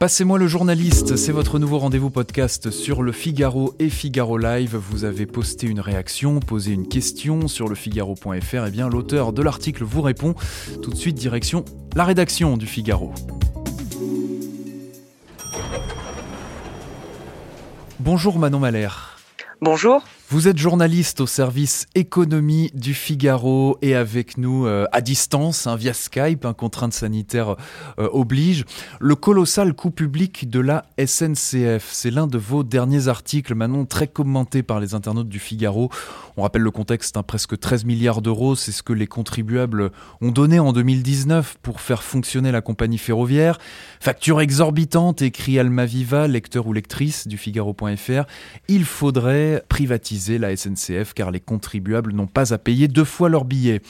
Passez-moi le journaliste, c'est votre nouveau rendez-vous podcast sur le Figaro et Figaro Live. Vous avez posté une réaction, posé une question sur le Figaro.fr. Et eh bien, l'auteur de l'article vous répond. Tout de suite, direction la rédaction du Figaro. Bonjour Manon Malher. Bonjour. Vous êtes journaliste au service économie du Figaro et avec nous euh, à distance, hein, via Skype, un contrainte sanitaire euh, oblige. Le colossal coût public de la SNCF, c'est l'un de vos derniers articles, Manon, très commenté par les internautes du Figaro. On rappelle le contexte, hein, presque 13 milliards d'euros, c'est ce que les contribuables ont donné en 2019 pour faire fonctionner la compagnie ferroviaire. Facture exorbitante, écrit Almaviva, lecteur ou lectrice du Figaro.fr. Il faudrait privatiser la SNCF car les contribuables n'ont pas à payer deux fois leur billet.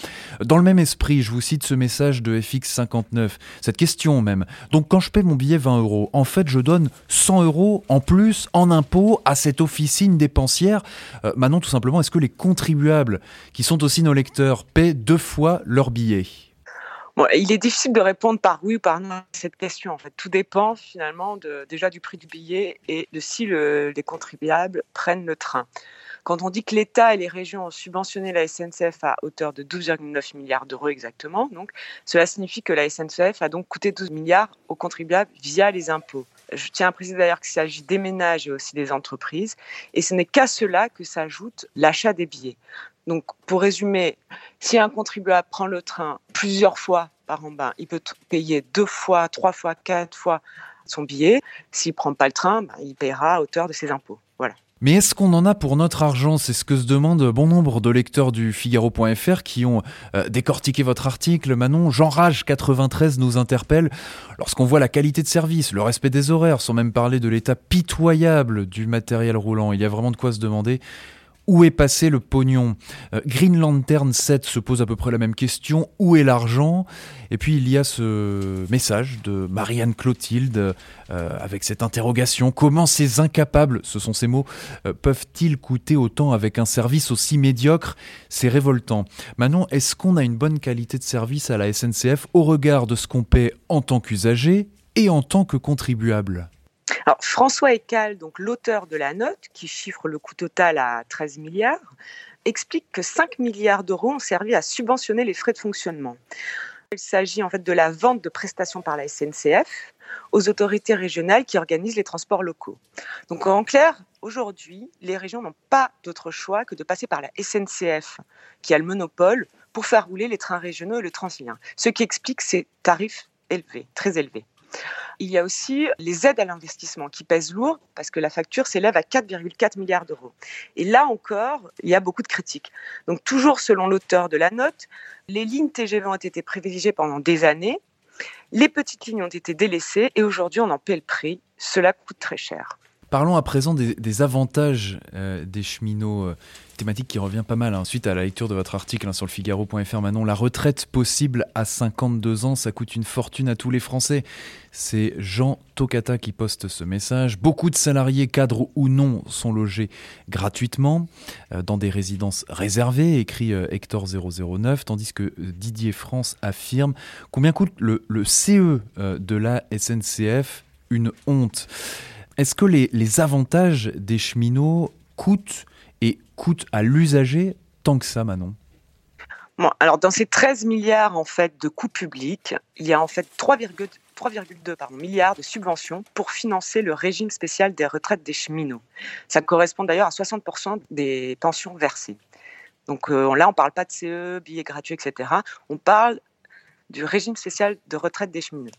Dans le même esprit, je vous cite ce message de FX59, cette question même. Donc quand je paie mon billet 20 euros, en fait je donne 100 euros en plus en impôts à cette officine dépensière. Euh, maintenant tout simplement, est-ce que les contribuables, qui sont aussi nos lecteurs, paient deux fois leur billet? Il est difficile de répondre par oui ou par non à cette question. En fait, tout dépend finalement déjà du prix du billet et de si les contribuables prennent le train. Quand on dit que l'État et les régions ont subventionné la SNCF à hauteur de 12,9 milliards d'euros exactement, donc, cela signifie que la SNCF a donc coûté 12 milliards aux contribuables via les impôts. Je tiens à préciser d'ailleurs qu'il s'agit des ménages et aussi des entreprises, et ce n'est qu'à cela que s'ajoute l'achat des billets. Donc, pour résumer, si un contribuable prend le train plusieurs fois par an, ben, il peut payer deux fois, trois fois, quatre fois son billet. S'il prend pas le train, ben, il paiera à hauteur de ses impôts. Voilà. Mais est-ce qu'on en a pour notre argent? C'est ce que se demandent bon nombre de lecteurs du Figaro.fr qui ont euh, décortiqué votre article. Manon, Jean Rage 93 nous interpelle lorsqu'on voit la qualité de service, le respect des horaires, sans même parler de l'état pitoyable du matériel roulant. Il y a vraiment de quoi se demander où est passé le pognon euh, Green Lantern 7 se pose à peu près la même question. Où est l'argent? Et puis il y a ce message de Marianne Clotilde euh, avec cette interrogation. Comment ces incapables, ce sont ces mots, euh, peuvent-ils coûter autant avec un service aussi médiocre? C'est révoltant. Manon, est-ce qu'on a une bonne qualité de service à la SNCF au regard de ce qu'on paie en tant qu'usager et en tant que contribuable? François Ecal, donc l'auteur de la note, qui chiffre le coût total à 13 milliards, explique que 5 milliards d'euros ont servi à subventionner les frais de fonctionnement. Il s'agit en fait de la vente de prestations par la SNCF aux autorités régionales qui organisent les transports locaux. Donc en clair, aujourd'hui, les régions n'ont pas d'autre choix que de passer par la SNCF, qui a le monopole, pour faire rouler les trains régionaux et le Transilien, ce qui explique ces tarifs élevés, très élevés. Il y a aussi les aides à l'investissement qui pèsent lourd parce que la facture s'élève à 4,4 milliards d'euros. Et là encore, il y a beaucoup de critiques. Donc toujours selon l'auteur de la note, les lignes TGV ont été privilégiées pendant des années, les petites lignes ont été délaissées et aujourd'hui on en paie le prix. Cela coûte très cher. Parlons à présent des, avantages euh, des cheminots, euh, thématique qui revient pas mal hein. suite à la lecture de votre article hein, sur le Figaro.fr. Manon, la retraite possible à 52 ans, ça coûte une fortune à tous les Français. C'est Jean Tocata qui poste ce message. Beaucoup de salariés, cadres ou non, sont logés gratuitement euh, dans des résidences réservées, écrit Hector 009, tandis que Didier France affirme combien coûte le, le CE de la SNCF Une honte. Est-ce que les, avantages des cheminots coûtent et coûtent à l'usager tant que ça, Manon? Alors dans ces 13 milliards en fait de coûts publics, il y a en fait 3,2 milliards de subventions pour financer le régime spécial des retraites des cheminots. Ça correspond d'ailleurs à 60% des pensions versées. Donc euh, là, on ne parle pas de CE, billets gratuits, etc. On parle du régime spécial de retraite des cheminots.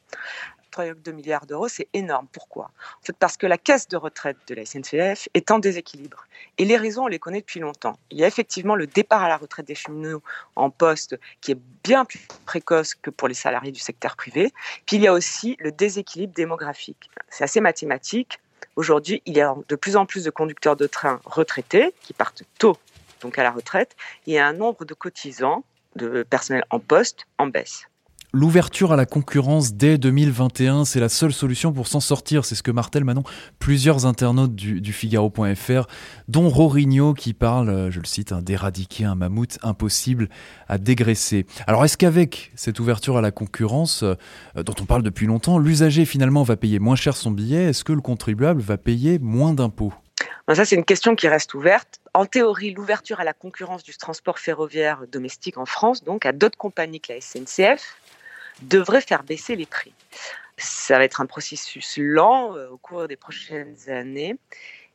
3,2 milliards d'euros, c'est énorme. Pourquoi? En fait, parce que la caisse de retraite de la SNCF est en déséquilibre. Et les raisons, on les connaît depuis longtemps. Il y a effectivement le départ à la retraite des cheminots en poste qui est bien plus précoce que pour les salariés du secteur privé. Puis il y a aussi le déséquilibre démographique. C'est assez mathématique. Aujourd'hui, il y a de plus en plus de conducteurs de train retraités qui partent tôt, donc à la retraite, et un nombre de cotisants, de personnel en poste, en baisse. L'ouverture à la concurrence dès 2021, c'est la seule solution pour s'en sortir. C'est ce que martèlent maintenant plusieurs internautes du, Figaro.fr, dont Rorigno qui parle, euh, je le cite, hein, d'éradiquer un mammouth impossible à dégraisser. Alors est-ce qu'avec cette ouverture à la concurrence, euh, dont on parle depuis longtemps, l'usager finalement va payer moins cher son billet? Est-ce que le contribuable va payer moins d'impôts? Ça, c'est une question qui reste ouverte. En théorie, l'ouverture à la concurrence du transport ferroviaire domestique en France, donc à d'autres compagnies que la SNCF, devrait faire baisser les prix. Ça va être un processus lent euh, au cours des prochaines années.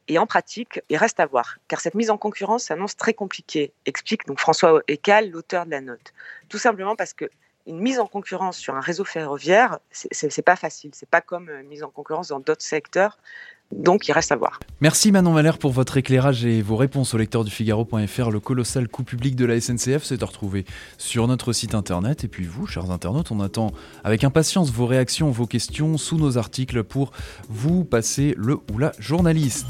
Et en pratique, il reste à voir, car cette mise en concurrence s'annonce très compliquée, explique donc François Ecal, l'auteur de la note. Tout simplement parce que une mise en concurrence sur un réseau ferroviaire, c'est pas facile. C'est pas comme une mise en concurrence dans d'autres secteurs. Donc il reste à voir. Merci Manon Valère pour votre éclairage et vos réponses au lecteur du Figaro.fr. Le colossal coût public de la SNCF s'est retrouvé sur notre site internet. Et puis vous, chers internautes, on attend avec impatience vos réactions, vos questions sous nos articles pour vous passer le ou la journaliste.